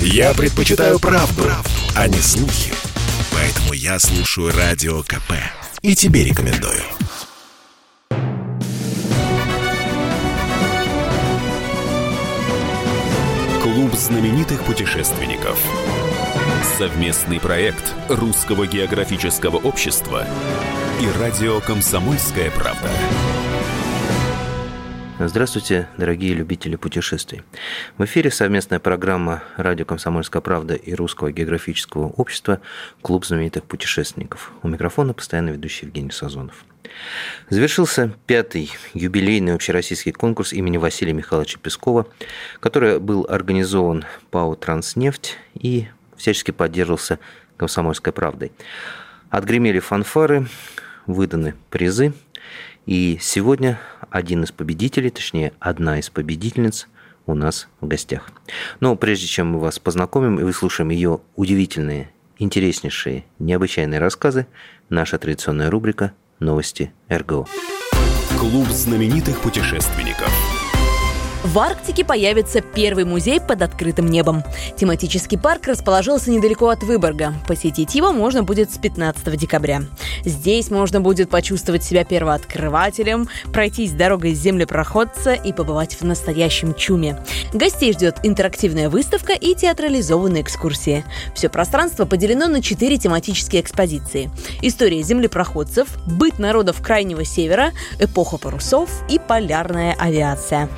Я предпочитаю правду, правду, а не слухи. Поэтому я слушаю Радио КП. И тебе рекомендую. Клуб знаменитых путешественников. Совместный проект Русского географического общества и радио «Комсомольская правда». Здравствуйте, дорогие любители путешествий. В эфире совместная программа «Радио Комсомольская правда» и Русского географического общества «Клуб знаменитых путешественников». У микрофона постоянно ведущий Евгений Сазонов. Завершился пятый юбилейный общероссийский конкурс имени Василия Михайловича Пескова, который был организован ПАО «Транснефть» и всячески поддерживался «Комсомольской правдой». Отгремели фанфары, выданы призы – и сегодня один из победителей, точнее, одна из победительниц у нас в гостях. Но прежде чем мы вас познакомим и выслушаем ее удивительные, интереснейшие, необычайные рассказы, наша традиционная рубрика «Новости РГО». Клуб знаменитых путешественников – в Арктике появится первый музей под открытым небом. Тематический парк расположился недалеко от Выборга. Посетить его можно будет с 15 декабря. Здесь можно будет почувствовать себя первооткрывателем, пройтись дорогой землепроходца и побывать в настоящем чуме. Гостей ждет интерактивная выставка и театрализованные экскурсии. Все пространство поделено на четыре тематические экспозиции. История землепроходцев, быт народов Крайнего Севера, эпоха парусов и полярная авиация.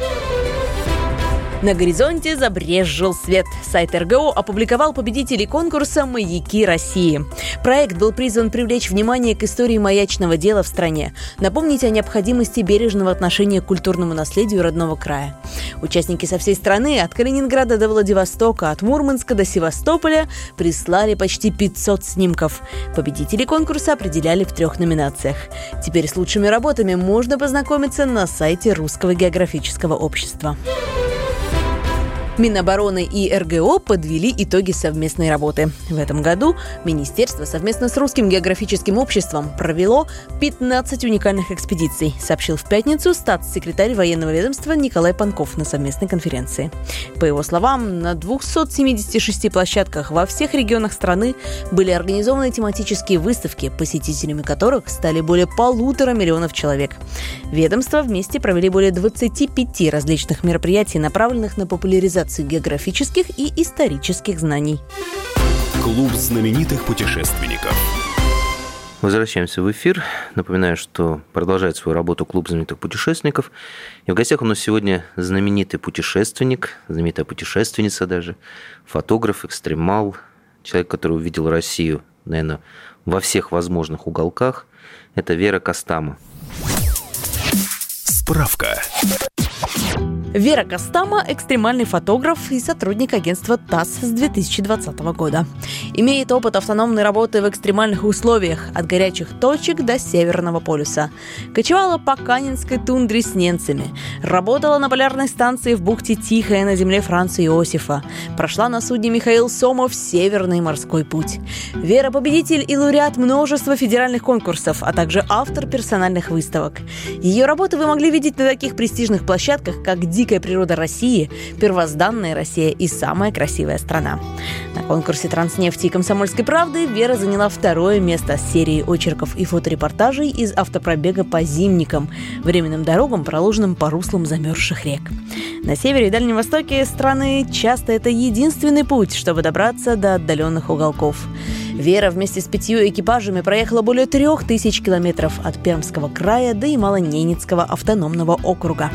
На горизонте забрезжил свет. Сайт РГО опубликовал победителей конкурса «Маяки России». Проект был призван привлечь внимание к истории маячного дела в стране, напомнить о необходимости бережного отношения к культурному наследию родного края. Участники со всей страны, от Калининграда до Владивостока, от Мурманска до Севастополя, прислали почти 500 снимков. Победители конкурса определяли в трех номинациях. Теперь с лучшими работами можно познакомиться на сайте Русского географического общества. Минобороны и РГО подвели итоги совместной работы. В этом году Министерство совместно с Русским географическим обществом провело 15 уникальных экспедиций, сообщил в пятницу статс-секретарь военного ведомства Николай Панков на совместной конференции. По его словам, на 276 площадках во всех регионах страны были организованы тематические выставки, посетителями которых стали более полутора миллионов человек. Ведомства вместе провели более 25 различных мероприятий, направленных на популяризацию популяризацию географических и исторических знаний. Клуб знаменитых путешественников. Возвращаемся в эфир. Напоминаю, что продолжает свою работу Клуб знаменитых путешественников. И в гостях у нас сегодня знаменитый путешественник, знаменитая путешественница даже, фотограф, экстремал, человек, который увидел Россию, наверное, во всех возможных уголках. Это Вера Костама. Справка. Вера Костама – экстремальный фотограф и сотрудник агентства ТАСС с 2020 года. Имеет опыт автономной работы в экстремальных условиях, от горячих точек до Северного полюса. Кочевала по Канинской тундре с немцами. Работала на полярной станции в бухте Тихая на земле Франца Иосифа. Прошла на судне Михаил Сомов Северный морской путь. Вера – победитель и лауреат множества федеральных конкурсов, а также автор персональных выставок. Ее работы вы могли видеть на таких престижных площадках, как дикая природа России, первозданная Россия и самая красивая страна. На конкурсе «Транснефти» и «Комсомольской правды» Вера заняла второе место с серией очерков и фоторепортажей из автопробега по зимникам, временным дорогам, проложенным по руслам замерзших рек. На севере и Дальнем Востоке страны часто это единственный путь, чтобы добраться до отдаленных уголков. Вера вместе с пятью экипажами проехала более трех тысяч километров от Пермского края до Ямало-Ненецкого автономного округа.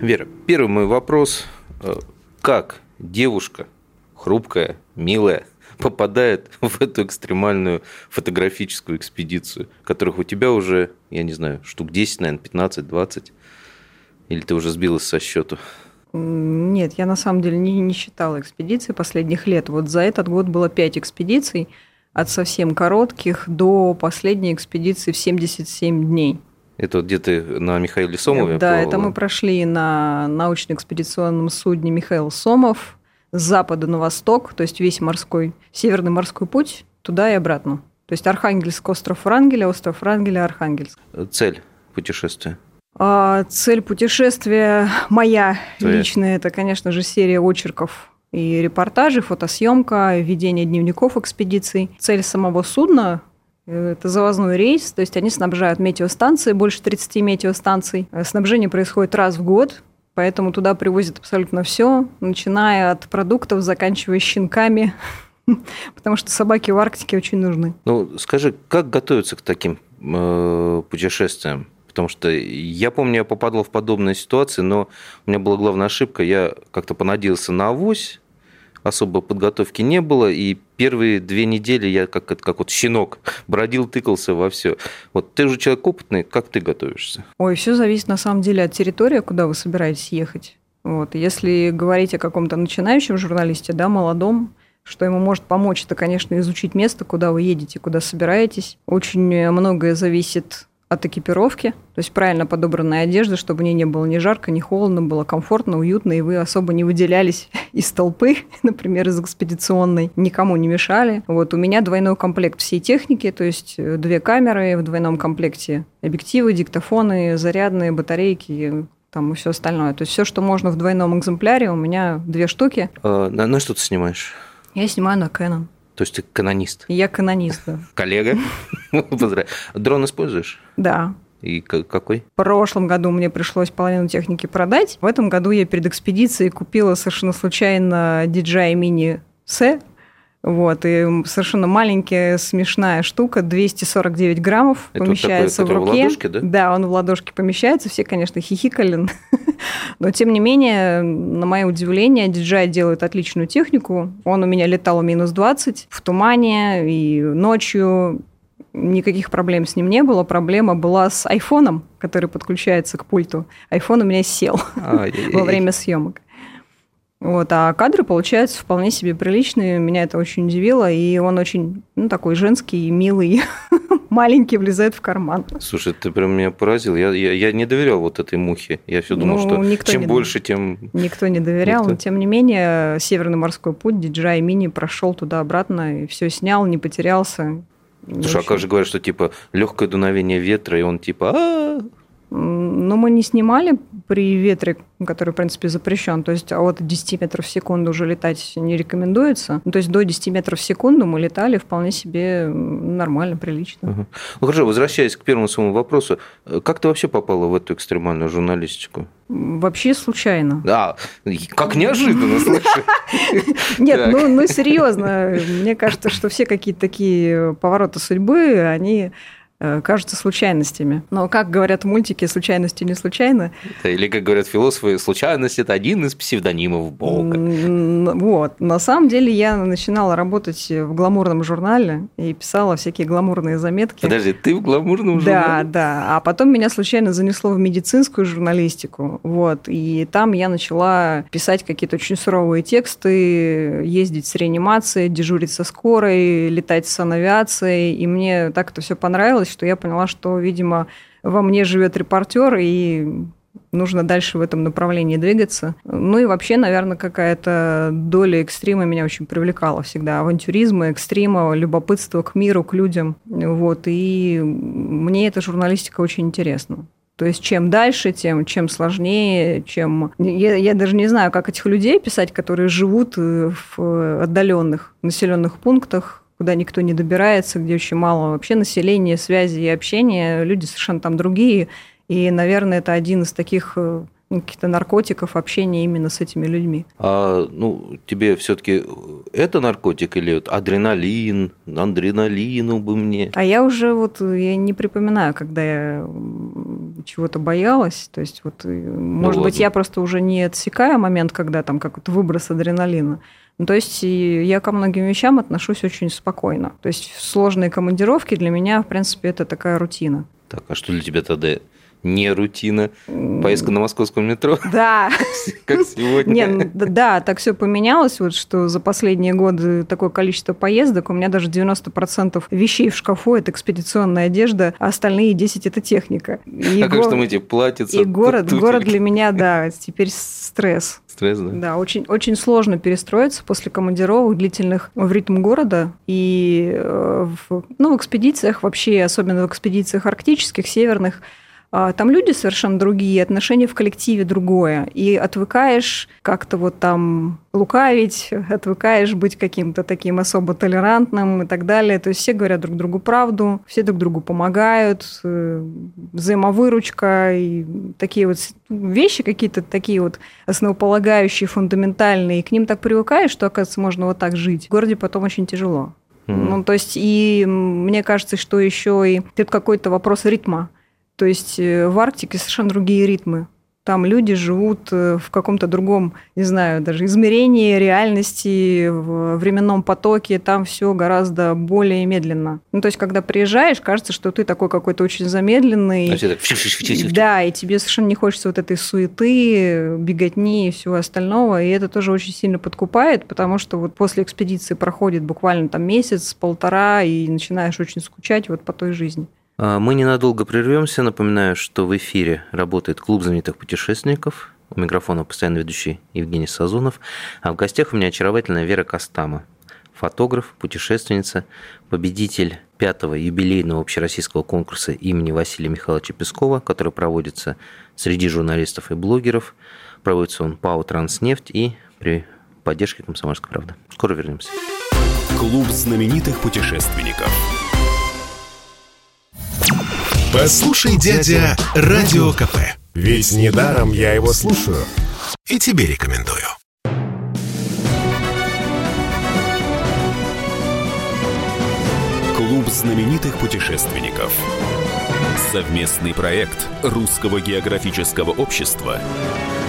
Вера, первый мой вопрос. Э, как девушка, хрупкая, милая, попадает в эту экстремальную фотографическую экспедицию, которых у тебя уже, я не знаю, штук 10, наверное, 15, 20? Или ты уже сбилась со счету? Нет, я на самом деле не, не считала экспедиции последних лет. Вот за этот год было 5 экспедиций, от совсем коротких до последней экспедиции в 77 дней. Это вот где-то на Михаиле Сомове? Да, плавала. это мы прошли на научно-экспедиционном судне Михаил Сомов с запада на восток, то есть весь морской, северный морской путь туда и обратно. То есть Архангельск, остров Врангеля, остров Врангеля, Архангельск. Цель путешествия? А, цель путешествия моя Твоя. личная, это, конечно же, серия очерков и репортажей, фотосъемка, ведение дневников экспедиций. Цель самого судна э, это завозной рейс, то есть они снабжают метеостанции, больше 30 метеостанций. Э, Снабжение происходит раз в год, поэтому туда привозят абсолютно все, начиная от продуктов, заканчивая щенками, потому что собаки в Арктике очень нужны. Ну, скажи, как готовиться к таким э, путешествиям? Потому что я помню, я попадал в подобные ситуации, но у меня была главная ошибка. Я как-то понадеялся на авось, особой подготовки не было, и первые две недели я как, как вот щенок бродил, тыкался во все. Вот ты же человек опытный, как ты готовишься? Ой, все зависит на самом деле от территории, куда вы собираетесь ехать. Вот. Если говорить о каком-то начинающем журналисте, да, молодом, что ему может помочь, это, конечно, изучить место, куда вы едете, куда собираетесь. Очень многое зависит от экипировки, то есть правильно подобранная одежда, чтобы мне не было ни жарко, ни холодно, было комфортно, уютно, и вы особо не выделялись из толпы, например, из экспедиционной, никому не мешали. Вот у меня двойной комплект всей техники, то есть э, две камеры в двойном комплекте, объективы, диктофоны, зарядные, батарейки, там и все остальное. То есть все, что можно в двойном экземпляре, у меня две штуки. А, на, на что ты снимаешь? Я снимаю на Canon. То есть ты канонист? Я канонист, да. Коллега? Дрон используешь? Да. И какой? В прошлом году мне пришлось половину техники продать. В этом году я перед экспедицией купила совершенно случайно DJI Mini C. Вот, и совершенно маленькая, смешная штука, 249 граммов, Это вот помещается такой, в который в руке. ладошке, да? Да, он в ладошке помещается, все, конечно, хихикали. Но, тем не менее, на мое удивление, DJI делает отличную технику. Он у меня летал минус 20 в тумане и ночью. Никаких проблем с ним не было. Проблема была с айфоном, который подключается к пульту. Айфон у меня сел во время съемок. Вот, а кадры получаются вполне себе приличные. Меня это очень удивило. И он очень, ну, такой женский, милый, маленький, влезает в карман. Слушай, ты прям меня поразил. Я, я, я не доверял вот этой мухе. Я все думал, Ну, что никто чем больше, тем... Никто не доверял, Никто. но тем не менее Северный морской путь DJI Mini прошел туда-обратно и все снял, не потерялся. Слушай, а как же говорят, что типа легкое дуновение ветра, и он типа... Но мы не снимали при ветре, который, в принципе, запрещен. То есть от 10 метров в секунду уже летать не рекомендуется. То есть до 10 метров в секунду мы летали вполне себе нормально, прилично. Ага. Ну хорошо, возвращаясь к первому своему вопросу, э, как ты вообще попала в эту экстремальную журналистику? Вообще случайно. Да, как неожиданно, слушай. Нет, ну, ну серьезно, мне кажется, что все какие-то такие повороты судьбы, они кажутся случайностями. Но, как говорят в мультике, случайности не случайно. Или, как говорят философы, случайность – это один из псевдонимов Бога. Вот. На самом деле я начинала работать в гламурном журнале и писала всякие гламурные заметки. Подожди, ты в гламурном Да, журнале? да. А потом меня случайно занесло в медицинскую журналистику. Вот. И там я начала писать какие-то очень суровые тексты, ездить с реанимацией, дежурить со скорой, летать с санавиацией. И мне так это все понравилось, что я поняла, что, видимо, во мне живет репортер, и нужно дальше в этом направлении двигаться. Ну и вообще, наверное, какая-то доля экстрима меня очень привлекала всегда. Авантюризма, экстрима, любопытства к миру, к людям. Вот. И мне эта журналистика очень интересна. То есть чем дальше, тем чем сложнее, чем... Я, я даже не знаю, как этих людей писать, которые живут э, в отдаленных населенных пунктах, куда никто не добирается, где очень мало вообще населения, связи и общения. Люди совершенно там другие. И, наверное, это один из таких э, ну, каких-то наркотиков общения именно с этими людьми. А, ну, тебе все-таки это наркотик или вот адреналин, адреналину бы мне? А я уже вот э, я не припоминаю, когда я чего-то боялась. То есть вот, э, может быть, ладно. я просто уже не отсекаю момент, когда там какой-то выброс адреналина. Ну, то есть я ко многим вещам отношусь очень спокойно. То есть сложные командировки для меня, в принципе, это такая рутина. Так, а что для тебя тогда не рутина? Поездка на московском метро, Да, как сегодня? Не, ну, да, так все поменялось, вот что за последние годы такое количество поездок, у меня даже 90% вещей в шкафу – это экспедиционная одежда, а остальные 10 – это техника. И, А как го- же мы эти платьица? и город, туфельки? город для меня, да, теперь стресс. Стресс, да? Да, очень, очень сложно перестроиться после командировок длительных в ритм города. И э, в, ну, в экспедициях вообще, особенно в экспедициях арктических, северных, там люди совершенно другие, отношения в коллективе другое. И отвыкаешь как-то вот там лукавить, отвыкаешь быть каким-то таким особо толерантным и так далее. То есть все говорят друг другу правду, все друг другу помогают, э, взаимовыручка и такие вот вещи какие-то такие вот основополагающие, фундаментальные. И к ним так привыкаешь, что, оказывается, можно вот так жить. В городе потом очень тяжело. Mm-hmm. Ну, то есть, и мне кажется, что еще и тут какой-то вопрос ритма. То есть э, в Арктике совершенно другие ритмы. Там люди живут э, в каком-то другом, не знаю, даже измерении реальности, в временном потоке. Там все гораздо более медленно. Ну, то есть, когда приезжаешь, кажется, что ты такой какой-то очень замедленный. Да, и тебе совершенно не хочется вот этой суеты, беготни и всего остального. И это тоже очень сильно подкупает, потому что вот после экспедиции проходит буквально там месяц, полтора, и начинаешь очень скучать вот по той жизни. А, мы ненадолго прервемся. Напоминаю, что в эфире работает клуб знаменитых путешественников. У микрофона постоянно ведущий Евгений Сазонов. А в гостях у меня очаровательная Вера Костама, фотограф, путешественница, победитель пятого юбилейного общероссийского конкурса имени Василия Михайловича Пескова, который проводится среди журналистов и блогеров. Проводится он ПАО «Транснефть» и при поддержке «Комсомольской правды». Скоро вернемся. Клуб знаменитых путешественников. Послушай, дядя, Радио КП. Ведь недаром я его слушаю. И тебе рекомендую. Клуб знаменитых путешественников. Совместный проект Русского географического общества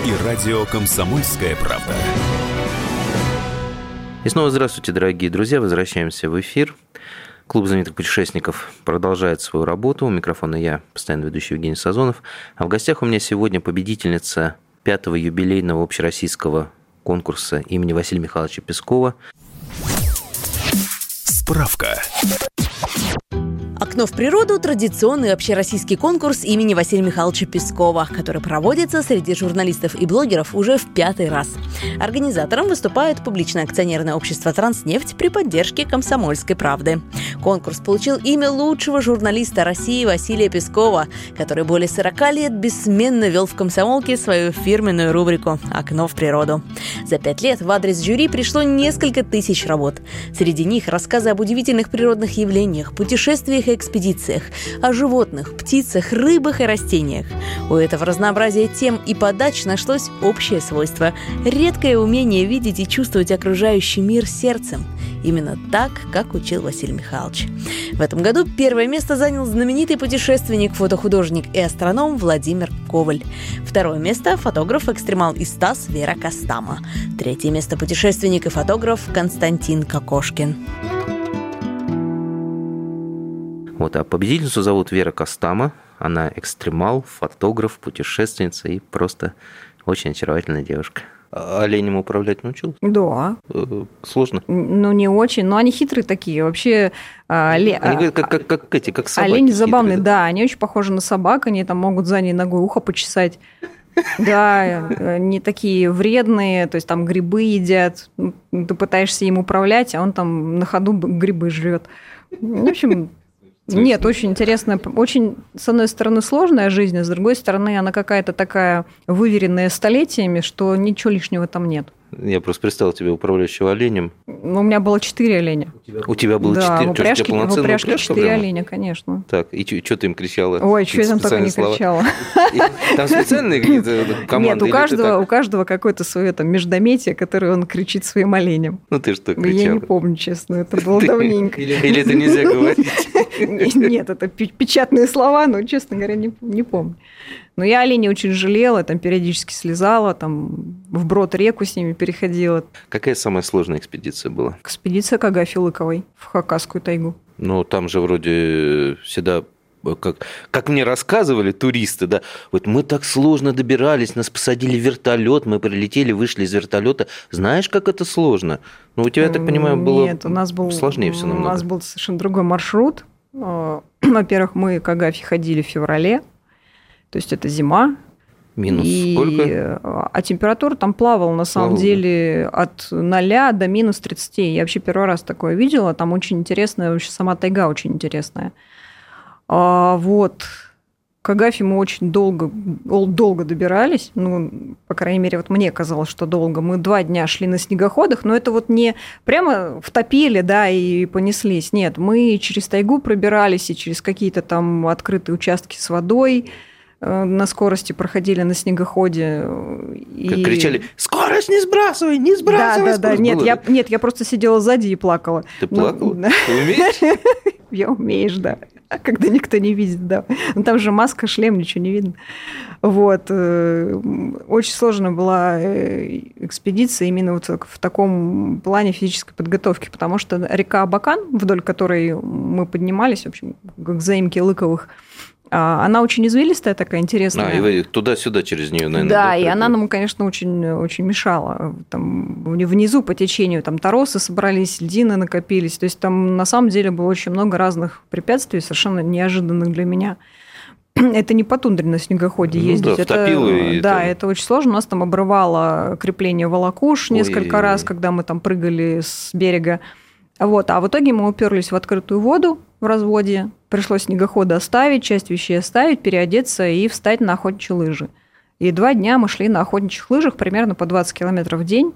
и радио «Комсомольская правда». И снова здравствуйте, дорогие друзья. Возвращаемся в эфир. Клуб знаменитых путешественников продолжает свою работу. У микрофона я, постоянно ведущий Евгений Сазонов. А в гостях у меня сегодня победительница пятого юбилейного общероссийского конкурса имени Василия Михайловича Пескова. Справка. «Окно в природу» – традиционный общероссийский конкурс имени Василия Михайловича Пескова, который проводится среди журналистов и блогеров уже в пятый раз. Организатором выступает публичное акционерное общество «Транснефть» при поддержке «Комсомольской правды». Конкурс получил имя лучшего журналиста России Василия Пескова, который более 40 лет бессменно вел в «Комсомолке» свою фирменную рубрику «Окно в природу». За пять лет в адрес жюри пришло несколько тысяч работ. Среди них рассказы об удивительных природных явлениях, путешествиях и экспедициях, о животных, птицах, рыбах и растениях. У этого разнообразия тем и подач нашлось общее свойство – редкое умение видеть и чувствовать окружающий мир сердцем. Именно так, как учил Василий Михайлович. В этом году первое место занял знаменитый путешественник, фотохудожник и астроном Владимир Коваль. Второе место – фотограф-экстремал и Стас Вера Костама. Третье место – путешественник и фотограф Константин Кокошкин. Вот, а победительницу зовут Вера Костама. Она экстремал, фотограф, путешественница и просто очень очаровательная девушка. А оленем управлять научился? Да. Э, сложно? Ну, не очень, но они хитрые такие. Вообще, а, оле... они говорят, как, как, как эти, как собаки. Олени забавные, да, они очень похожи на собак, они там могут за ней ногой ухо почесать. Да, не такие вредные, то есть там грибы едят. Ты пытаешься им управлять, а он там на ходу грибы жрет. В общем, нет, очень интересная, очень, с одной стороны, сложная жизнь, а с другой стороны, она какая-то такая выверенная столетиями, что ничего лишнего там нет. Я просто представил тебе управляющего оленем. Ну, у меня было четыре оленя. У тебя было четыре? Да, в упряжке, в упряжке четыре оленя, конечно. Так, и что ты им кричала? Ой, что я там только не слова? кричала. Там специальные какие-то команды? Нет, у каждого, у каждого какое-то свое там междометие, которое он кричит своим оленем. Ну ты что кричала? Я не помню, честно, это было давненько. Или это нельзя говорить? Нет, это печатные слова, но, честно говоря, не, не помню. Но я оленей очень жалела, там периодически слезала, там в брод реку с ними переходила. Какая самая сложная экспедиция была? Экспедиция к Агафье Лыковой в Хакасскую тайгу. Ну, там же вроде всегда как, как мне рассказывали туристы, да, вот мы так сложно добирались, нас посадили в вертолет, мы прилетели, вышли из вертолета. Знаешь, как это сложно? Ну, у тебя, я так понимаю, было Нет, у нас был, сложнее все намного. У нас был совершенно другой маршрут. А, во-первых, мы к Агафье ходили в феврале, то есть это зима. Минус и, сколько? А температура там плавала, на самом плавала. деле, от 0 до минус 30. Я вообще первый раз такое видела. Там очень интересная, вообще сама тайга очень интересная. А, вот. К Агафе мы очень долго, долго добирались. Ну, по крайней мере, вот мне казалось, что долго. Мы два дня шли на снегоходах, но это вот не прямо втопили, да, и понеслись. Нет, мы через тайгу пробирались и через какие-то там открытые участки с водой на скорости проходили на снегоходе. И... Кричали, скорость не сбрасывай, не сбрасывай. Да, да, да. Нет, я, нет, я просто сидела сзади и плакала. Ты плакала? Ну, Ты умеешь? Я умеешь, да. когда никто не видит, да. Ну, там же маска, шлем, ничего не видно. Вот. Э, очень сложная была э, экспедиция именно вот в таком плане физической подготовки, потому что река Абакан, вдоль которой мы поднимались, в общем, к заимке Лыковых, она очень извилистая, такая интересная. А, и вы туда-сюда через нее, наверное. Да, да и она нам, конечно, очень, очень мешала. Там внизу по течению там торосы собрались, льдины накопились. То есть там на самом деле было очень много разных препятствий, совершенно неожиданных для меня. Это не по тундре на снегоходе ну, ездить. Да, это, и да, там... это очень сложно. У нас там обрывало крепление волокуш несколько Ой. раз, когда мы там прыгали с берега. Вот. А в итоге мы уперлись в открытую воду в разводе, Пришлось снегоходы оставить, часть вещей оставить, переодеться и встать на охотничьи лыжи. И два дня мы шли на охотничьих лыжах примерно по 20 километров в день.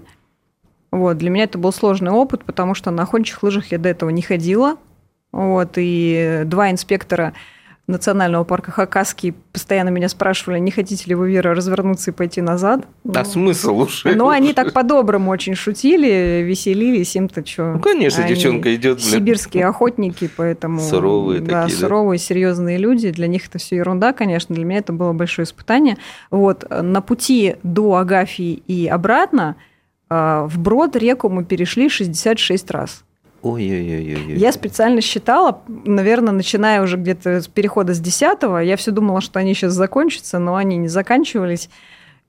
Вот, для меня это был сложный опыт, потому что на охотничьих лыжах я до этого не ходила. Вот, и два инспектора национального парка Хакасский постоянно меня спрашивали, не хотите ли вы, Вера, развернуться и пойти назад. А ну, смысл уже? Ну, они так по-доброму очень шутили, веселились, им-то что. Ну, конечно, они девчонка идет. Блин. Сибирские охотники, поэтому... Суровые да, такие, суровые, да? серьезные люди. Для них это все ерунда, конечно. Для меня это было большое испытание. Вот, на пути до Агафии и обратно а, в Брод реку мы перешли 66 раз. Ой-ой-ой. Я специально считала, наверное, начиная уже где-то с перехода с 10 я все думала, что они сейчас закончатся, но они не заканчивались.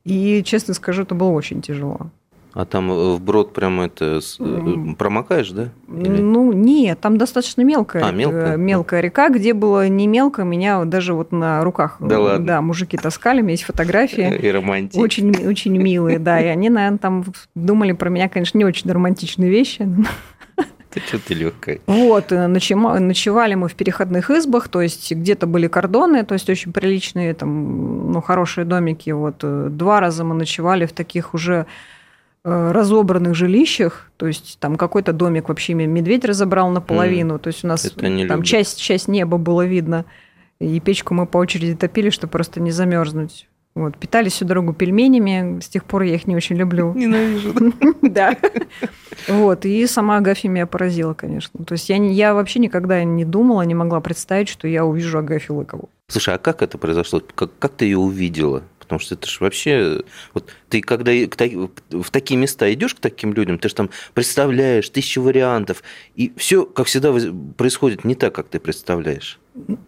И, честно скажу, это было очень тяжело. А там э, вброд прямо это э, промокаешь, да? Или? Ну, нет, там достаточно мелкая, а, мелкая? Э, мелкая река, где было не мелко, меня даже вот на руках да, ладно. да мужики таскали, у меня есть фотографии. И романтики. Очень, очень милые, да. И они, наверное, там думали про меня, конечно, не очень романтичные вещи. Ты что ты легкая. Вот, ночевали мы в переходных избах, то есть где-то были кордоны, то есть очень приличные, там, ну, хорошие домики. Вот два раза мы ночевали в таких уже э, разобранных жилищах, то есть там какой-то домик вообще медведь разобрал наполовину, mm. то есть у нас там часть, часть неба было видно, и печку мы по очереди топили, чтобы просто не замерзнуть. Вот, питались всю дорогу пельменями, с тех пор я их не очень люблю. Ненавижу. Да. Вот, и сама Агафья меня поразила, конечно. То есть я, я вообще никогда не думала, не могла представить, что я увижу Агафью Лыкову. Слушай, а как это произошло? Как, как ты ее увидела? Потому что это же вообще... Вот ты когда в такие места идешь к таким людям, ты же там представляешь тысячу вариантов, и все, как всегда, происходит не так, как ты представляешь.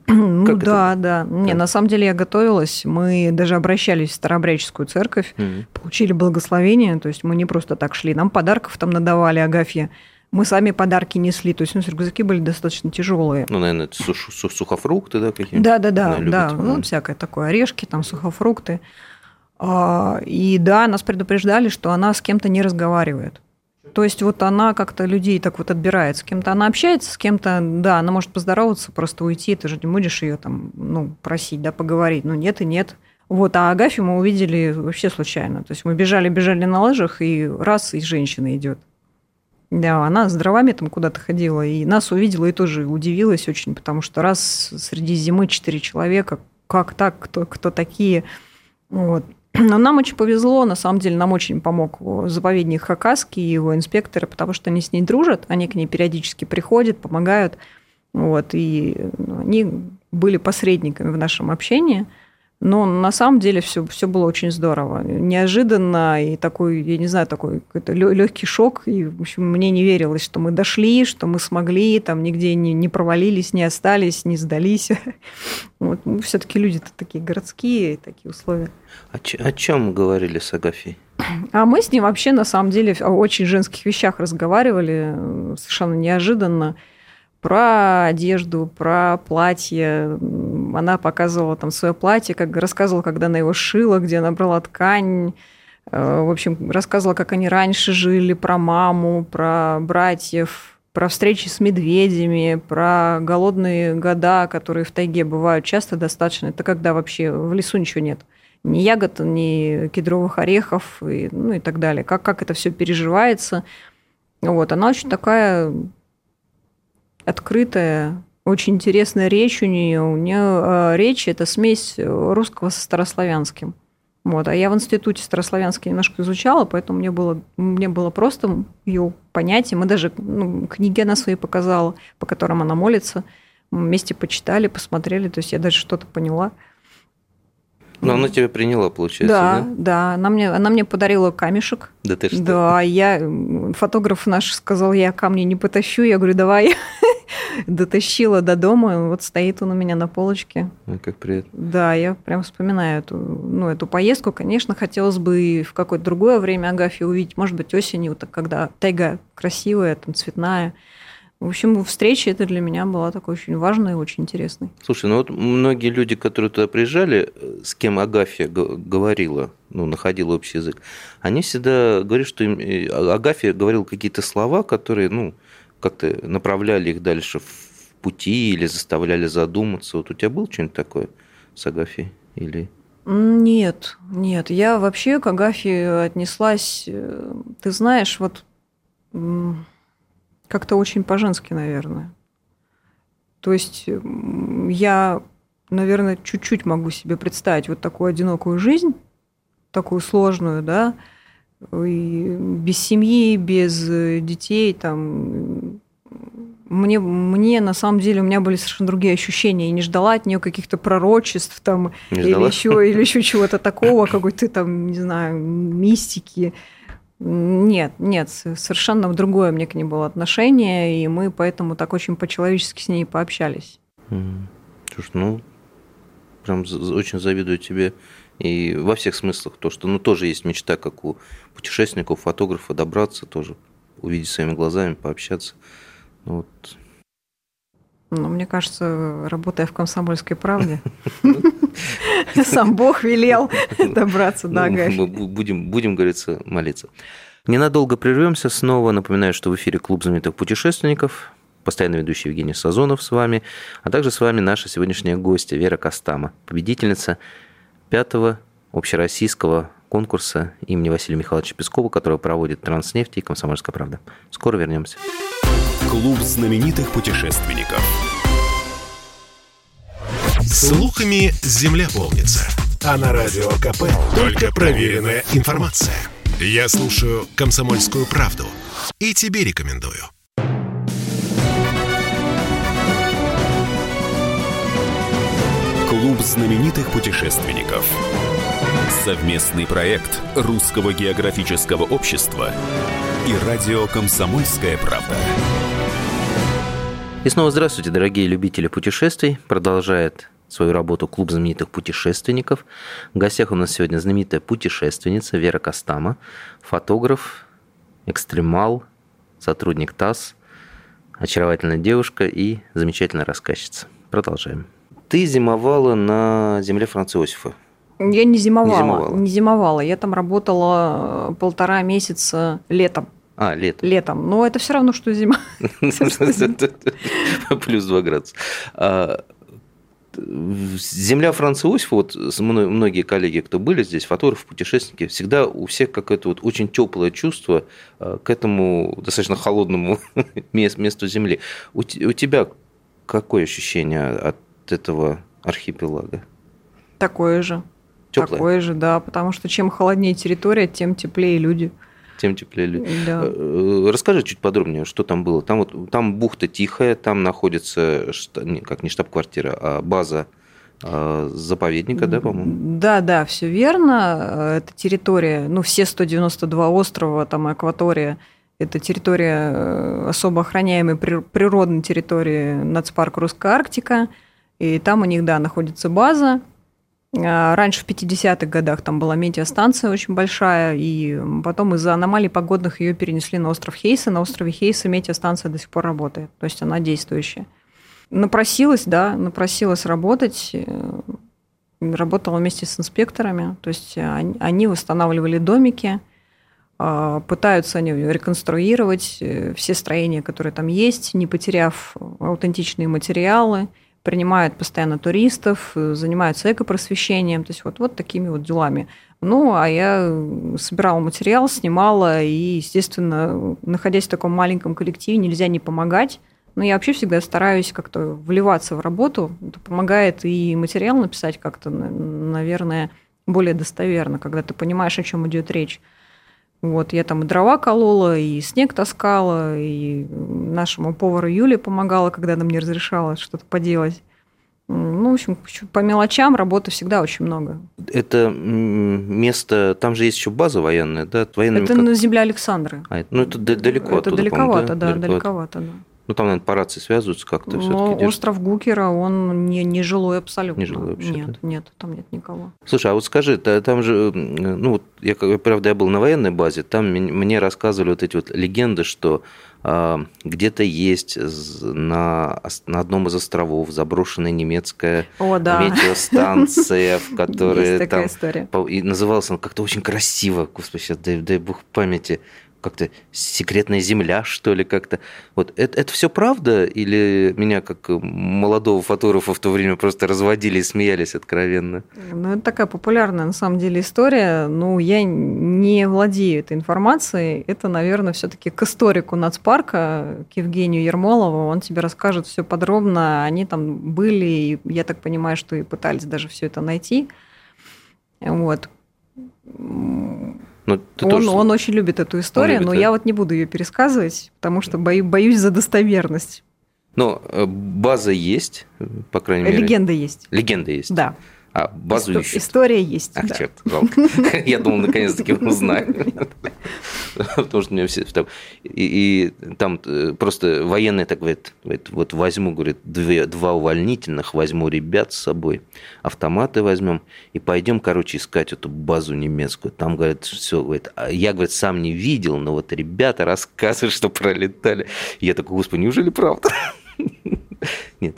Ну как да, это? да. Не, на самом деле я готовилась. Мы даже обращались в Старообрядческую церковь, угу. получили благословение. То есть мы не просто так шли. Нам подарков там надавали Агафья. Мы сами подарки несли, то есть у нас рюкзаки были достаточно тяжелые. Ну, наверное, это сухофрукты, да, какие-то? Да, да, да, да, ну, всякое такое, орешки, там, сухофрукты. А, и да, нас предупреждали, что она с кем-то не разговаривает. То есть вот она как-то людей так вот отбирает. С кем-то она общается, с кем-то, да, она может поздороваться, просто уйти, ты же не будешь ее там, ну, просить, да, поговорить. Ну, нет и нет. Вот, а Агафью мы увидели вообще случайно. То есть мы бежали-бежали на лыжах, и раз, и женщина идет. Да, она с дровами там куда-то ходила, и нас увидела и тоже удивилась очень, потому что раз среди зимы четыре человека, как так, кто, кто такие? Вот. Но нам очень повезло, на самом деле нам очень помог заповедник Хакаски и его инспекторы, потому что они с ней дружат, они к ней периодически приходят, помогают, вот, и ну, они были посредниками в нашем общении – но на самом деле все, все было очень здорово. Неожиданно и такой, я не знаю, такой какой-то легкий шок. И, в общем, мне не верилось, что мы дошли, что мы смогли, там нигде не, не провалились, не остались, не сдались. Вот. Мы все-таки люди-то такие городские, такие условия. О, о чем говорили с Агафьей? А мы с ним вообще, на самом деле, о очень женских вещах разговаривали, э, совершенно неожиданно про одежду, про платье. Она показывала там свое платье, как рассказывала, когда она его шила, где она брала ткань. Э, в общем, рассказывала, как они раньше жили, про маму, про братьев, про встречи с медведями, про голодные года, которые в тайге бывают часто достаточно. Это когда вообще в лесу ничего нет. Ни ягод, ни кедровых орехов, и, ну и так далее. Как, как это все переживается. Вот, она очень такая открытая, очень интересная речь у нее. У нее э, речь – это смесь русского со старославянским. Вот. А я в институте старославянский немножко изучала, поэтому мне было, мне было просто ее понять. И мы даже ну, книги она свои показала, по которым она молится. Мы вместе почитали, посмотрели, то есть я даже что-то поняла. Но она тебя приняла, получается, да? Да, да. Она мне, она мне подарила камешек. Да ты что? Да, я, фотограф наш сказал, я камни не потащу. Я говорю, давай. Дотащила до дома, вот стоит он у меня на полочке. Ой, как приятно. Да, я прям вспоминаю эту, ну, эту поездку. Конечно, хотелось бы в какое-то другое время Агафью увидеть, может быть, осенью, так, когда тайга красивая, там, цветная. В общем, встреча это для меня была такой очень важной и очень интересной. Слушай, ну вот многие люди, которые туда приезжали, э, с кем Агафья говорила, ну, находила общий язык, они всегда говорят, что им э, Агафья говорила какие-то слова, которые, ну, как-то направляли их дальше в пути или заставляли задуматься. Вот у тебя было что-нибудь такое с Агафьей? Или... Нет, нет. Я вообще к Агафье отнеслась, э, ты знаешь, вот как-то очень по-женски, наверное. То есть я, наверное, чуть-чуть могу себе представить вот такую одинокую жизнь, такую сложную, да, и без семьи, без детей, там, мне, мне на самом деле у меня были совершенно другие ощущения. Я не ждала от нее каких-то пророчеств там, или еще, или еще чего-то такого, какой-то там, не знаю, мистики. Нет, нет, совершенно другое мне к ней было отношение, и мы поэтому так очень по-человечески с ней пообщались. Слушай, ну, прям очень завидую тебе и во всех смыслах, то, что ну, тоже есть мечта, как у путешественников, фотографа, добраться тоже, увидеть своими глазами, пообщаться. Ну, вот. Ну, мне кажется, работая в «Комсомольской правде», сам Бог велел добраться до ну, Агафьи. Будем, будем, говорится, молиться. Ненадолго прервемся снова. Напоминаю, что в эфире Клуб знаменитых путешественников. Постоянно ведущий Евгений Сазонов с вами, а также с вами наша сегодняшняя гостья Вера Костама, победительница пятого общероссийского конкурса имени Василия Михайловича Пескова, который проводит Транснефть и Комсомольская правда. Скоро вернемся. Клуб знаменитых путешественников. Слухами земля полнится. А на радио КП только проверенная информация. Я слушаю «Комсомольскую правду» и тебе рекомендую. Клуб знаменитых путешественников. Совместный проект Русского географического общества и радио «Комсомольская правда». И снова здравствуйте, дорогие любители путешествий. Продолжает свою работу клуб знаменитых путешественников. В гостях у нас сегодня знаменитая путешественница Вера Костама, фотограф, экстремал, сотрудник ТАСС, очаровательная девушка и замечательная рассказчица. Продолжаем. Ты зимовала на земле Франца Иосифа. Я не зимовала, не зимовала. Не зимовала. Я там работала э, полтора месяца летом. А, летом. Летом. Но это все равно, что зима. Плюс 2 градуса. А, земля Франца Иосифа, вот многие коллеги, кто были здесь, фотографы, путешественники, всегда у всех какое-то вот очень теплое чувство а, к этому достаточно холодному месту Земли. У тебя какое ощущение от этого архипелага? Такое же. Теплое? Такое же, да, потому что чем холоднее территория, тем теплее люди. Тем теплее люди. Да. Э, э, расскажи чуть подробнее, что там было. Там вот там бухта тихая, там находится как не штаб-квартира, а база а, заповедника, да, по-моему? Да, да, все верно. Это территория, ну, все 192 острова, там акватория, это территория э, особо охраняемой природной территории нацпарк Русская Арктика. И там у них, да, находится база. А, раньше в 50-х годах там была метеостанция очень большая, и потом из-за аномалий погодных ее перенесли на остров Хейса. На острове Хейса метеостанция до сих пор работает, то есть она действующая. Напросилась, да, напросилась работать, э, работала вместе с инспекторами, то есть они восстанавливали домики, А, пытаются они реконструировать э, все строения, которые там есть, не потеряв аутентичные материалы, принимают постоянно туристов, занимаются экопросвещением, то есть вот, вот такими вот делами. Ну, а я собирала материал, снимала, и, естественно, находясь в таком маленьком коллективе, нельзя не помогать. Но я вообще всегда стараюсь как-то вливаться в работу. Это помогает и материал написать как-то, наверное, более достоверно, когда ты понимаешь, о чем идет речь. Вот, я там и дрова колола, и снег таскала, и нашему повару Юле помогала, когда она мне разрешала что-то поделать. Ну, в общем, по мелочам работы всегда очень много. Это место, там же есть еще база военная, да? Военными это как... на земле Александры. А, ну, это далеко Это оттуда, далековато, да, да, далековато, да. Ну, там, наверное, по рации связываются как-то Но все-таки. остров Гукера, он не, не жилой абсолютно. Не жилой вообще Нет, нет, там нет никого. Слушай, а вот скажи, там же, ну, вот я, правда, я был на военной базе, там мне рассказывали вот эти вот легенды, что а, где-то есть на, на одном из островов заброшенная немецкая О, да. метеостанция, в которой там... История. И назывался он как-то очень красиво, господи, сейчас дай, дай бог памяти как-то секретная земля, что ли, как-то. Вот это, это все правда? Или меня, как молодого фотографа, в то время просто разводили и смеялись откровенно? Ну, это такая популярная, на самом деле, история. Ну, я не владею этой информацией. Это, наверное, все-таки к историку нацпарка, к Евгению Ермолову. Он тебе расскажет все подробно. Они там были, и я так понимаю, что и пытались даже все это найти. Вот. Ну, он, тоже... он очень любит эту историю, любит, но да? я вот не буду ее пересказывать, потому что бою, боюсь за достоверность. Но э, база есть, по крайней мере. Легенда есть. Легенда есть. Да. А базу Исто- ищут. История есть. Ах, да. черт, жалко. Я думал, наконец-таки узнаю. Потому что у меня все... И, и там э, просто военные так говорят, вот возьму, говорит, две, два увольнительных, возьму ребят с собой, автоматы возьмем, и пойдем, короче, искать эту базу немецкую. Там, говорят, все, говорит, а я, говорит, сам не видел, но вот ребята рассказывают, что пролетали. Я такой, господи, неужели правда? Нет.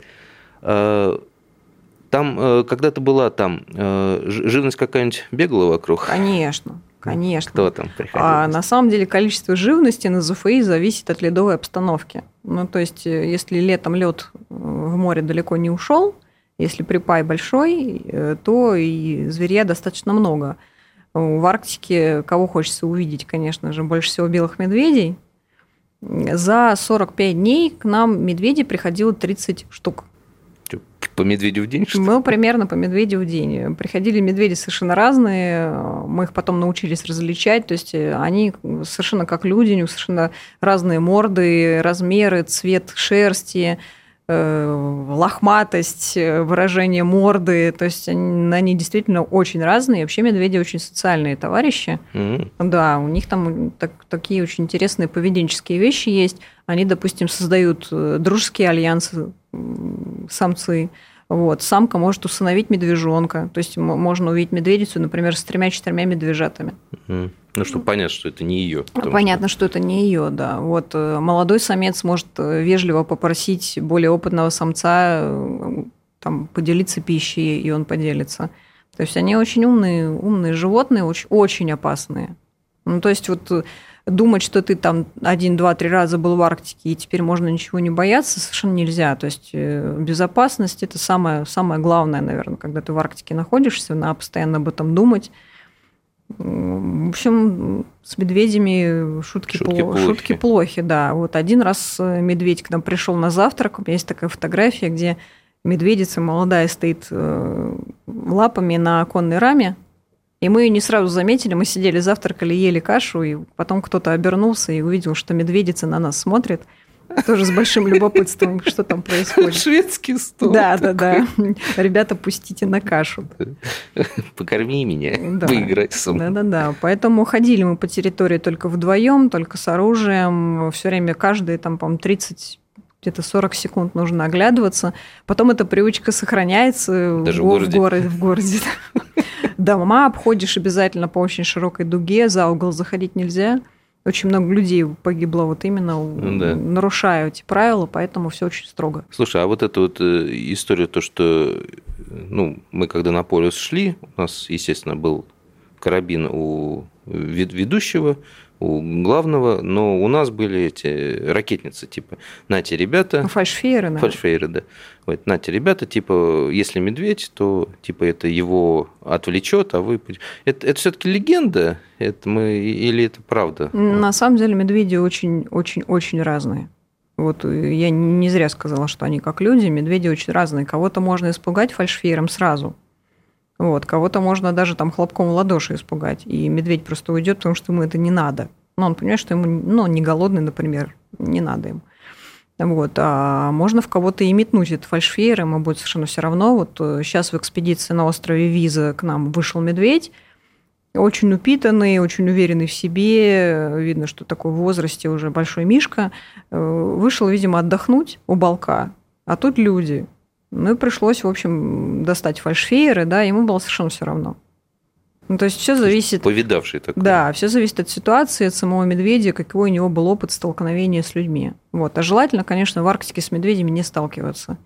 Там э, когда-то была там э, живность какая-нибудь бегала вокруг? Конечно. Конечно. Кто там приходил? А на самом деле количество живности на ЗФИ зависит от ледовой обстановки. Ну, то есть, э, если летом лед в море далеко не ушел, если припай большой, то и зверя достаточно много. В Арктике кого хочется увидеть, конечно же, больше всего белых медведей. За 45 дней к нам медведей приходило 30 штук. По медведю в день, что? Ну, примерно по медведю в день. Приходили медведи совершенно разные, мы их потом научились различать, то есть э, они совершенно как люди, у них совершенно разные морды, размеры, цвет шерсти, лохматость, э, выражение морды, то есть они, они действительно очень разные. И вообще медведи очень социальные товарищи. Mm-hmm. Да, у них там так, такие очень интересные поведенческие вещи есть. Они, допустим, создают дружеские альянсы самцы. Вот. Самка может усыновить медвежонка. То есть можно увидеть медведицу, например, с тремя-четырьмя медвежатами. Ну, чтобы понять, что это не ее. Понятно, что... что это не ее, да. Вот э, молодой самец может э, вежливо попросить более опытного самца э, там, поделиться пищей, и он поделится. То есть они очень умные, умные животные, очень, очень опасные. Ну, то есть вот думать, что ты там один, два, три раза был в Арктике, и теперь можно ничего не бояться, совершенно нельзя. То есть безопасность – это самое, самое главное, наверное, когда ты в Арктике находишься, надо постоянно об этом думать. В общем, с медведями шутки, шутки, плохи. шутки плохи, да. Вот один раз э, медведь к нам пришел на завтрак, у меня есть такая фотография, где медведица молодая стоит э, лапами на оконной раме, и мы ее не сразу заметили, мы сидели, завтракали, ели кашу, и потом кто-то обернулся и увидел, что медведица на нас смотрит. Тоже с большим любопытством, что там происходит. Шведский стол. Да, да, да. Ребята, пустите на кашу. Покорми меня, да. поиграть со мной. Да, да, да. Поэтому ходили мы по территории только вдвоем, только с оружием. Все время каждые, там, по-моему, 30 где-то 40 секунд нужно оглядываться. Потом эта привычка сохраняется Даже в, в городе. В городе, в городе. дома обходишь обязательно по очень широкой дуге, за угол заходить нельзя. Очень много людей погибло вот именно, ну, да. нарушая эти правила, поэтому все очень строго. Слушай, а вот эта вот э, история, то, что ну, мы когда на полюс шли, у нас, естественно, был карабин у ведущего, у главного, но у нас были эти ракетницы, типа, нате, ребята... Ну, фальшфейеры, да. Фальшфейеры, да. Вот, нате, ребята, типа, если медведь, то, типа, это его отвлечет, а вы... Это, это все-таки легенда? Это мы... Или это правда? На самом деле медведи очень-очень-очень разные. Вот я не зря сказала, что они как люди, медведи очень разные. Кого-то можно испугать фальшфейером сразу, вот, кого-то можно даже там хлопком в ладоши испугать, и медведь просто уйдет, потому что ему это не надо. Ну, он понимает, что ему, ну, не голодный, например, не надо ему. Вот. А можно в кого-то и метнуть этот фальшфейер, ему будет совершенно все равно. Вот сейчас э, в экспедиции на острове Виза к нам вышел медведь, очень упитанный, очень уверенный в себе, видно, что такой в возрасте уже большой мишка, э, вышел, видимо, отдохнуть у балка, а тут люди. Ну и пришлось, в общем, достать фальшфейеры, да, ему было совершенно все равно. Ну, то есть все зависит... Повидавший такой. Да, все зависит от ситуации, от самого медведя, какой у него был опыт столкновения с людьми. Вот. А желательно, конечно, в Арктике с медведями не сталкиваться.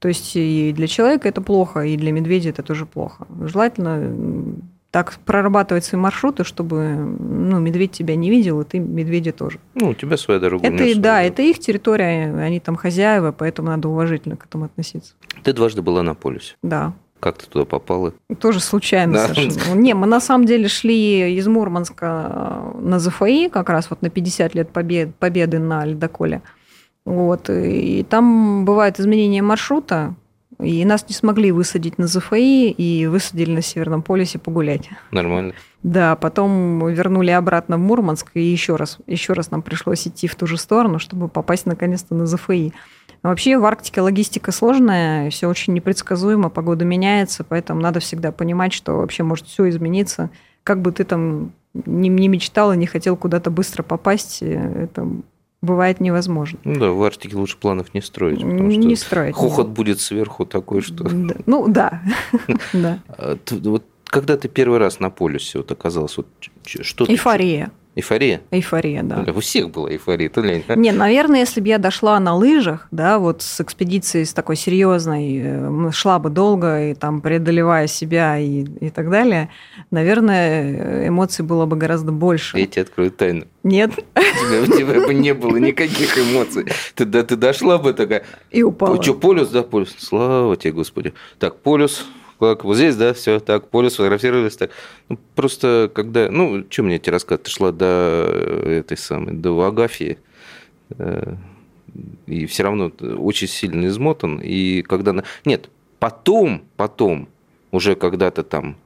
То есть и для человека это плохо, и для медведя это тоже плохо. Желательно так прорабатывать свои маршруты, чтобы ну, медведь тебя не видел, и ты медведя тоже. Ну, у тебя своя дорога. Это, и, да, это их территория, они там хозяева, поэтому надо уважительно к этому относиться. Ты дважды была на полюсе. Да. Как ты туда попала? Тоже случайно да. совершенно. Не, мы на самом деле шли из Мурманска на ЗФИ, как раз вот на 50 лет побед, победы на ледоколе. Вот, и там бывает изменение маршрута, и нас не смогли высадить на ЗФИ и высадили на Северном полюсе погулять. Нормально. Да, потом вернули обратно в Мурманск, и еще раз, еще раз нам пришлось идти в ту же сторону, чтобы попасть наконец-то на ЗФИ. Вообще в Арктике логистика сложная, все очень непредсказуемо, погода меняется, поэтому надо всегда понимать, что вообще может все измениться. Как бы ты там не, не мечтал и не хотел куда-то быстро попасть, э, это бывает невозможно. Ну да, в Арктике лучше планов не строить. Потому не строить. Хохот будет сверху такой, что... Ну да. да. А вот когда ты первый раз на полюсе вот оказалась, вот что Эйфория. Эйфория? Эйфория, да. У всех была эйфория, ты лень? Не, наверное, если бы я дошла на лыжах, да, вот с экспедицией с такой серьезной, э, шла бы долго и там преодолевая себя и, и так далее, наверное, эмоций было бы гораздо больше. Я тебе открою тайну. Нет. У тебя, у тебя бы не было никаких эмоций. Ты, да, ты дошла бы такая... И упала. Что, полюс, да, полюс? Слава тебе, Господи. Так, полюс, как вот здесь, да, все так, поле сфотографировались так. Ну, просто когда, ну, что мне тебе рассказать, ты шла до этой самой, до Агафьи, э, и все равно очень сильно измотан, и когда... Нет, потом, потом, уже когда-то там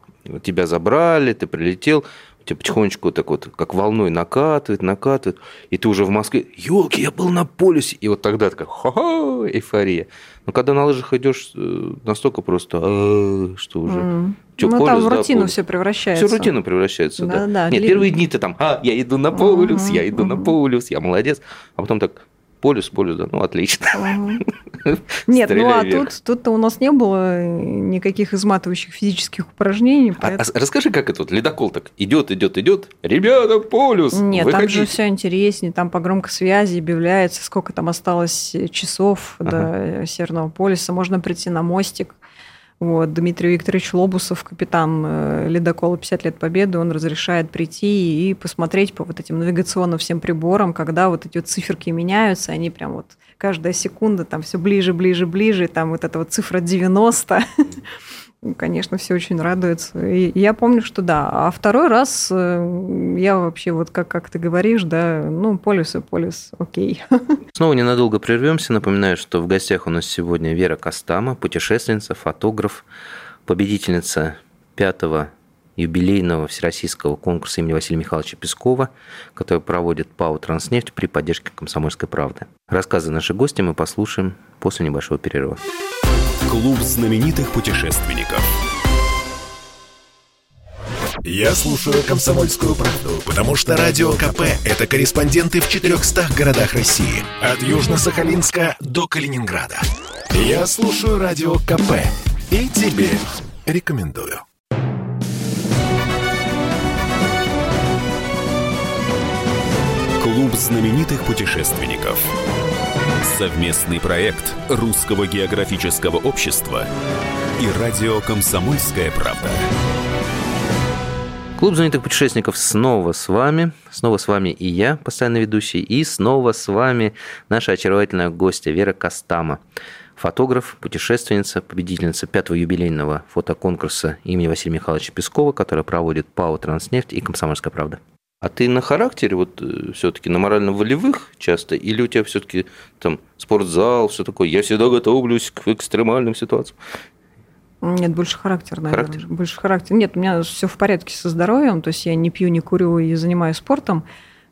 тебя забрали, ты прилетел, тебя потихонечку так вот, как волной накатывает, накатывает, и ты уже в Москве, елки, я был на полюсе, и вот тогда такая, ха-ха, эйфория. Но когда на лыжах идешь, э, настолько просто, а, что уже... Mm. Чё, ну, полюс, там в рутину да, все превращается. Все в рутину превращается, да. да. да Нет, для... первые дни ты там, а, я иду на полюс, я иду на полюс, я молодец. А потом так, полюс, полюс, да, ну, отлично. Нет, ну а тут, тут-то у нас не было никаких изматывающих физических упражнений. А, а расскажи, как это вот ледокол так идет, идет, идет, ребята, полюс, Нет, там же все интереснее, там по громкосвязи объявляется, сколько там осталось часов до Северного полюса, можно прийти на мостик, вот, Дмитрий Викторович Лобусов, капитан э, ледокола «50 лет Победы», он разрешает прийти и посмотреть по вот этим навигационным всем приборам, когда вот эти вот циферки меняются, они прям вот каждая секунда там все ближе, ближе, ближе, там вот эта вот цифра 90. Конечно, все очень радуются. И я помню, что да. А второй раз э, я вообще, вот как, как ты говоришь, да, ну, полюс и полюс, окей. Снова ненадолго прервемся. Напоминаю, что в гостях у нас сегодня Вера Костама, путешественница, фотограф, победительница пятого юбилейного всероссийского конкурса имени Василия Михайловича Пескова, который проводит ПАО «Транснефть» при поддержке «Комсомольской правды». Рассказы наших гостей мы послушаем после небольшого перерыва. Клуб знаменитых путешественников. Я слушаю «Комсомольскую правду», потому что «Радио КП» — это корреспонденты в 400 городах России. От Южно-Сахалинска до Калининграда. Я слушаю «Радио КП» и тебе рекомендую. Клуб знаменитых путешественников. Совместный проект Русского географического общества и радио «Комсомольская правда». Клуб знаменитых путешественников снова с вами. Снова с вами и я, постоянно ведущий, и снова с вами наша очаровательная гостья Вера Костама. Фотограф, путешественница, победительница пятого юбилейного фотоконкурса имени Василия Михайловича Пескова, который проводит ПАО «Транснефть» и «Комсомольская правда». А ты на характере, вот э, все-таки на морально-волевых часто, или у тебя все-таки там спортзал, все такое, я всегда готовлюсь к экстремальным ситуациям? Нет, больше характер, наверное. Характер? Больше характер. Нет, у меня все в порядке со здоровьем, то есть я не пью, не курю и занимаюсь спортом,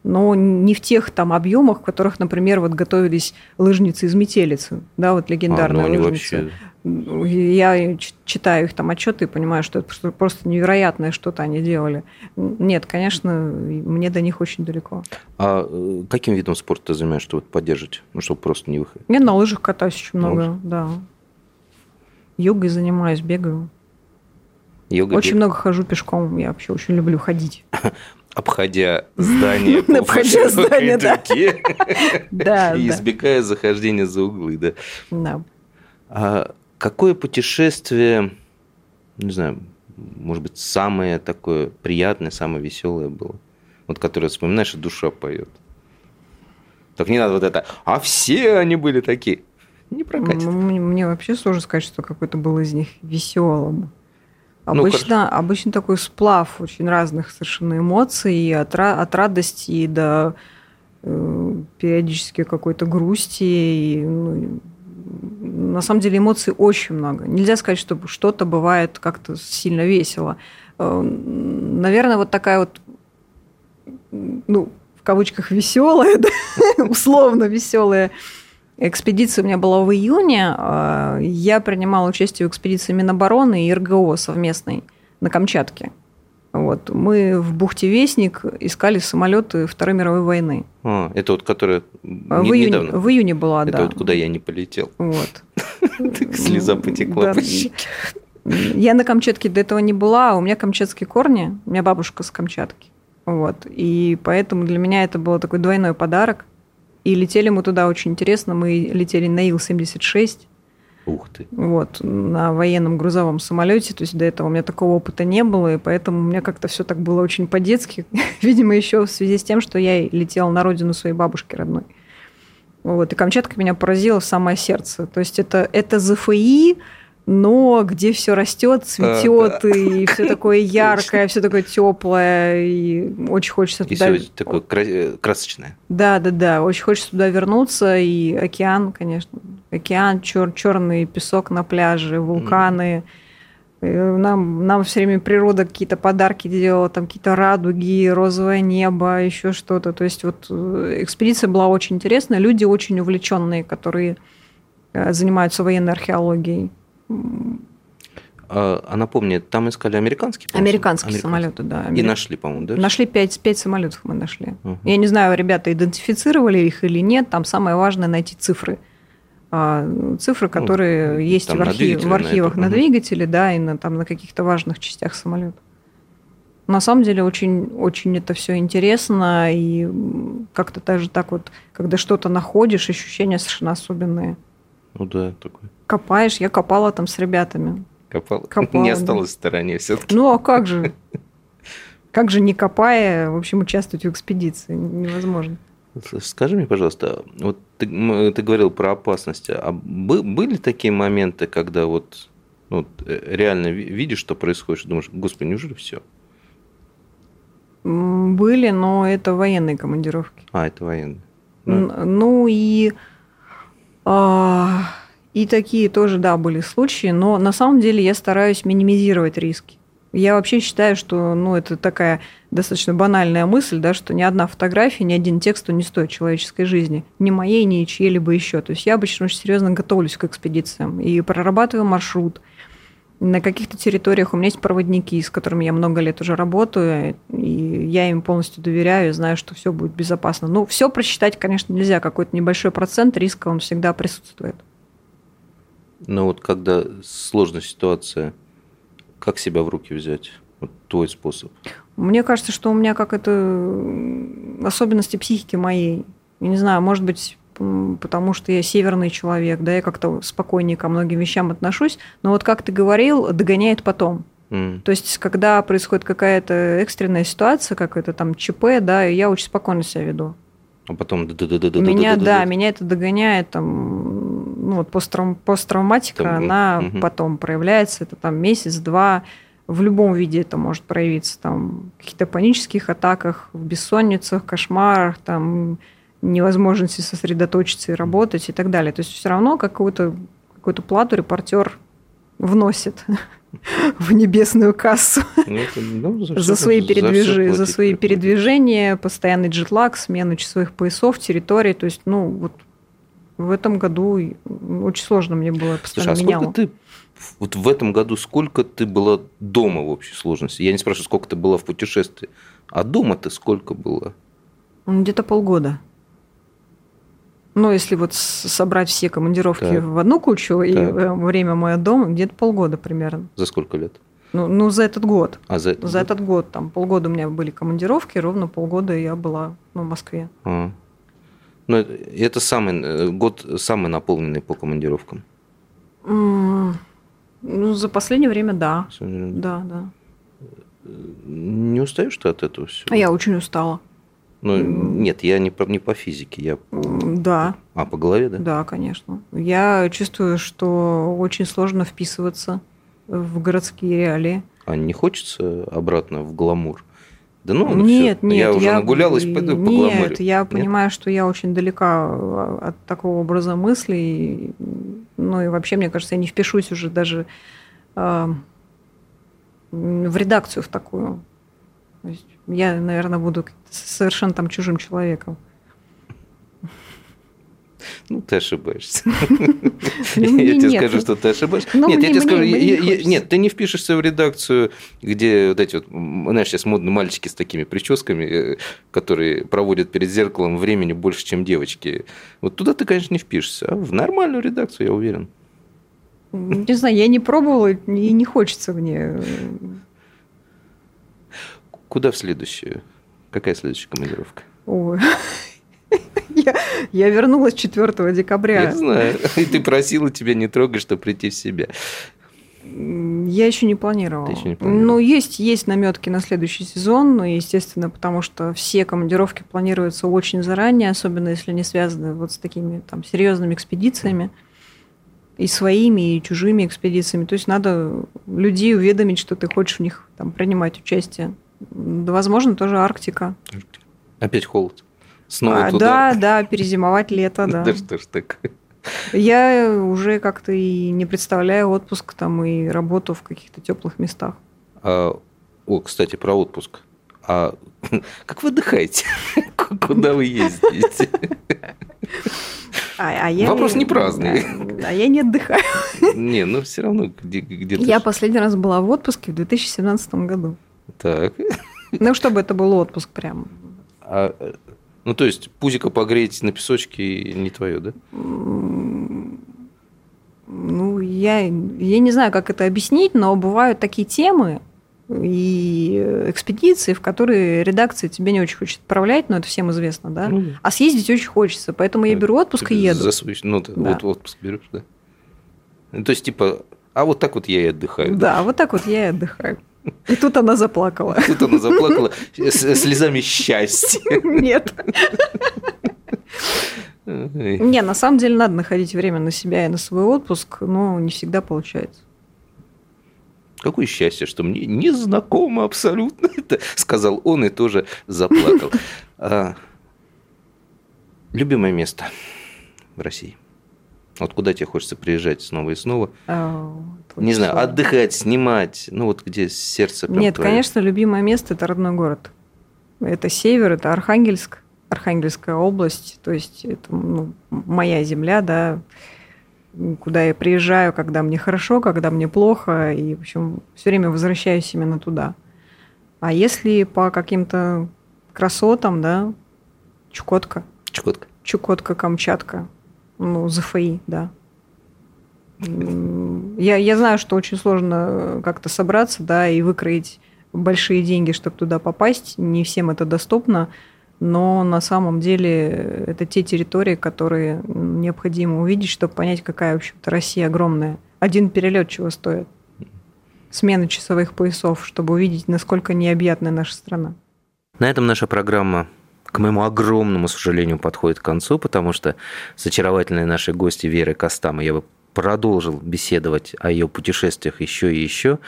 но не в тех там объемах, в которых, например, вот готовились лыжницы из метелицы, да, вот легендарные а, ну, они лыжницы. вообще... Я читаю их там отчеты и понимаю, что это просто невероятное что-то они делали. Нет, конечно, мне до них очень далеко. А э, каким видом спорта ты занимаешься, чтобы поддерживать? Ну, чтобы просто не выходить? Я на лыжах катаюсь очень много, да. Йогой занимаюсь, бегаю. Йога, очень бег. много хожу пешком. Я вообще очень люблю ходить. Обходя здание по Обходя здание, да. Да, И избегая захождения за углы, да. Да. Какое путешествие, не знаю, может быть, самое такое приятное, самое веселое было? Вот которое вспоминаешь, и душа поет. Так не надо вот это, а все они были такие. Не прокатит. Мне, мне вообще сложно сказать, что какой-то был из них веселым. Ну, Обычно, обычно такой сплав очень разных совершенно эмоций, и от, от радости и до э, периодически какой-то грусти. И, ну, на самом деле эмоций очень много. Нельзя сказать, что что-то бывает как-то сильно весело. Э, Наверное, вот такая вот, ну, в кавычках, веселая, да, условно веселая Экспедиция у меня была в июне. А, Я принимала участие в экспедиции Минобороны и РГО совместной на Камчатке. Вот. Мы в бухте Вестник искали самолеты Второй мировой войны. А, это вот которая в, не- июне, недавно. в июне была, Это да. вот куда я не полетел. Вот. Слеза потекла по. Я на Камчатке до этого не была, а у меня камчатские корни, у меня бабушка с Камчатки. Вот. И поэтому для меня это был такой двойной подарок. И летели мы туда очень интересно. Мы летели на Ил-76, Ух ты. вот, на военном грузовом самолете. То есть до этого у меня такого опыта не было, и поэтому у меня как-то все так было очень по-детски. Видимо, еще в связи с тем, что я летела на родину своей бабушки родной. Вот, и Камчатка меня поразила в самое сердце. То есть это, это ЗФИ, но где все растет, цветет, и все такое яркое, все такое теплое, и очень хочется И туда... все такое э, красочное. Да, да, да. Очень хочется туда вернуться. И океан, конечно. Океан, чер- черный песок на пляже, вулканы. И Нам, нам все время природа какие-то подарки делала, там какие-то радуги, розовое небо, еще что-то. То есть вот э, экспедиция была очень интересная. Люди очень увлеченные, которые э, занимаются военной археологией. А, а напомни, там искали американские? Американские американские. самолеты, да. И Амери- нашли, по-моему, да? Нашли пять, пять самолетов мы нашли. Мгм. Я не знаю, ребята идентифицировали их или нет. Там самое важное найти цифры. А, Цифры, которые Ну, есть в, на архив- в на архивах на, мгм. двигателе, да, и на, там, на каких-то важных частях самолета. На самом деле очень, очень это все интересно, и как-то даже так вот, когда что-то находишь, ощущения совершенно особенные. Ну да, такой. Копаешь, я копала там с ребятами. Копал. Копала, не да. осталось в стороне все-таки. Ну, а как же? Как же не копая, в общем, участвовать в экспедиции? Невозможно. Скажи мне, пожалуйста, вот ты, ты говорил про опасности. А бы- были такие моменты, когда вот, ну, э, реально ви- видишь, что происходит, и думаешь, господи, неужели все? Были, но это военные командировки. А, это военные. Да. Ну и, и такие тоже, да, были случаи, но на самом деле я стараюсь минимизировать риски. Я вообще считаю, что ну, это такая достаточно банальная мысль, да, что ни одна фотография, ни один текст не стоит человеческой жизни. Ни моей, ни чьей-либо еще. То есть я обычно очень серьезно готовлюсь к экспедициям и прорабатываю маршрут. На каких-то территориях у меня есть проводники, с которыми я много лет уже работаю, и я им полностью доверяю, знаю, что все будет безопасно. Ну, все просчитать, конечно, нельзя. Какой-то небольшой процент риска, он всегда присутствует. Но вот когда сложная ситуация, как себя в руки взять? Вот твой способ. Мне кажется, что у меня как это особенности психики моей. Я не знаю, может быть, потому что я северный человек, да, я как-то спокойнее ко многим вещам отношусь. Но вот как ты говорил, догоняет потом. Mm. То есть, когда происходит какая-то экстренная ситуация, как это там ЧП, да, я очень спокойно себя веду. А потом меня, да, меня это догоняет там, ну вот посттравм, посттравматика, там, она угу. потом проявляется, это там месяц-два, в любом виде это может проявиться, там, в каких-то панических атаках, в бессонницах, кошмарах, там, невозможности сосредоточиться и работать и так далее. То есть все равно какую-то какую-то плату репортер вносит в небесную кассу ну, ну, за, за, свои, передвиж... за, свои передвижения, постоянный джетлаг, смену часовых поясов, территорий. То есть, ну, вот в этом году очень сложно мне было постоянно Слушай, а сколько ты вот в этом году сколько ты была дома в общей сложности? Я не спрашиваю, сколько ты была в путешествии, а дома ты сколько было? Где-то полгода. Ну, если вот собрать все командировки так. в одну кучу так. и э, время мое дома, где-то полгода примерно. За сколько лет? Ну, ну за этот год. А за, за этот год. Там полгода у меня были командировки, ровно полгода я была ну, в Москве. А. Ну, это самый э, год самый наполненный по командировкам. Mm, ну, за последнее время, да. Да, да. Не устаешь ты от этого всего? А я очень устала. Ну, нет, я не по, не по физике, я... Да. А, по голове, да? Да, конечно. Я чувствую, что очень сложно вписываться в городские реалии. А не хочется обратно в гламур? Да ну, нет, все. нет. Я уже нагулялась по, по Нет, гламуре. я нет? понимаю, что я очень далека от такого образа мыслей. Ну и вообще, мне кажется, я не впишусь уже даже э, в редакцию в такую. То есть я, наверное, буду совершенно там чужим человеком. Ну, ты ошибаешься. Ну, я тебе скажу, что ты ошибаешься. Ну, нет, я тебе скажу, нет, ты не впишешься в редакцию, где вот эти вот, знаешь, сейчас модные мальчики с такими прическами, э, которые проводят перед зеркалом времени больше, чем девочки. Вот туда ты, конечно, не впишешься, а в нормальную редакцию, я уверен. Не знаю, я не пробовала, и не хочется мне Куда в следующую? Какая следующая командировка? Ой. Я, я вернулась 4 декабря. Я знаю. И ты просила тебя не трогать, чтобы прийти в себя. Я еще не планировала. Ты еще не планировала. Ну, есть, есть наметки на следующий сезон, но, естественно, потому что все командировки планируются очень заранее, особенно если они связаны вот с такими там серьезными экспедициями. И своими, и чужими экспедициями. То есть надо людей уведомить, что ты хочешь в них там, принимать участие. Возможно, тоже Арктика. Опять холод. Снова а, туда. Да, да, перезимовать лето, да. Да что ж такое. Я уже как-то и не представляю отпуск там и работу в каких-то теплых местах. А, о, кстати, про отпуск. А как вы отдыхаете? Куда вы ездите? А, а я Вопрос не праздный. А, а я не отдыхаю. Не, ну все равно где-то. Я последний раз была в отпуске в 2017 году. Так. Ну, чтобы это был отпуск прям. А, ну, то есть, пузико погреть на песочке не твое, да? Ну, я, я не знаю, как это объяснить, но бывают такие темы и экспедиции, в которые редакция тебе не очень хочет отправлять, но это всем известно, да? Ну, а съездить очень хочется, поэтому я беру отпуск и еду. За свой, ну, да. вот отпуск берешь, да? Ну, то есть, типа, а вот так вот я и отдыхаю. Да, да? вот так вот я и отдыхаю. И тут она заплакала. Тут она заплакала слезами счастья. Нет. Не, на самом деле надо находить время на себя и на свой отпуск, но не всегда получается. Какое счастье, что мне не знакомо абсолютно это, сказал он и тоже заплакал. А, любимое место в России. Вот куда тебе хочется приезжать снова и снова? Oh, не знаю, отдыхать, снимать, ну вот где сердце прям Нет, твое. конечно, любимое место – это родной город. Это север, это Архангельск, Архангельская область, то есть это ну, моя земля, да, куда я приезжаю, когда мне хорошо, когда мне плохо, и, в общем, все время возвращаюсь именно туда. А если по каким-то красотам, да, Чукотка. Чукотка. Чукотка, Камчатка, ну, ЗФИ, да. Я, я знаю, что очень сложно как-то собраться, да, и выкроить большие деньги, чтобы туда попасть. Не всем это доступно, но на самом деле это те территории, которые необходимо увидеть, чтобы понять, какая, в общем-то, Россия огромная. Один перелет чего стоит. смены часовых поясов, чтобы увидеть, насколько необъятна наша страна. На этом наша программа к моему огромному сожалению, подходит к концу, потому что с очаровательной нашей гостью Верой Костамой я бы продолжил беседовать о ее путешествиях еще и еще,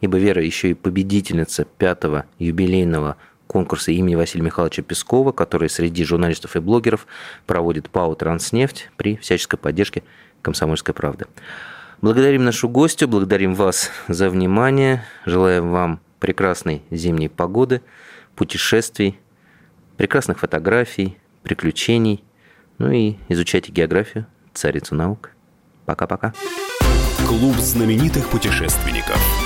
ибо Вера еще и победительница пятого юбилейного конкурса имени Василия Михайловича Пескова, который среди журналистов и блогеров проводит ПАО «Транснефть» при всяческой поддержке «Комсомольской правды». Благодарим нашу гостью, благодарим вас за внимание, желаем вам прекрасной зимней погоды, путешествий, прекрасных фотографий, приключений, ну и изучайте географию, царицу наук. Пока-пока. Клуб знаменитых путешественников.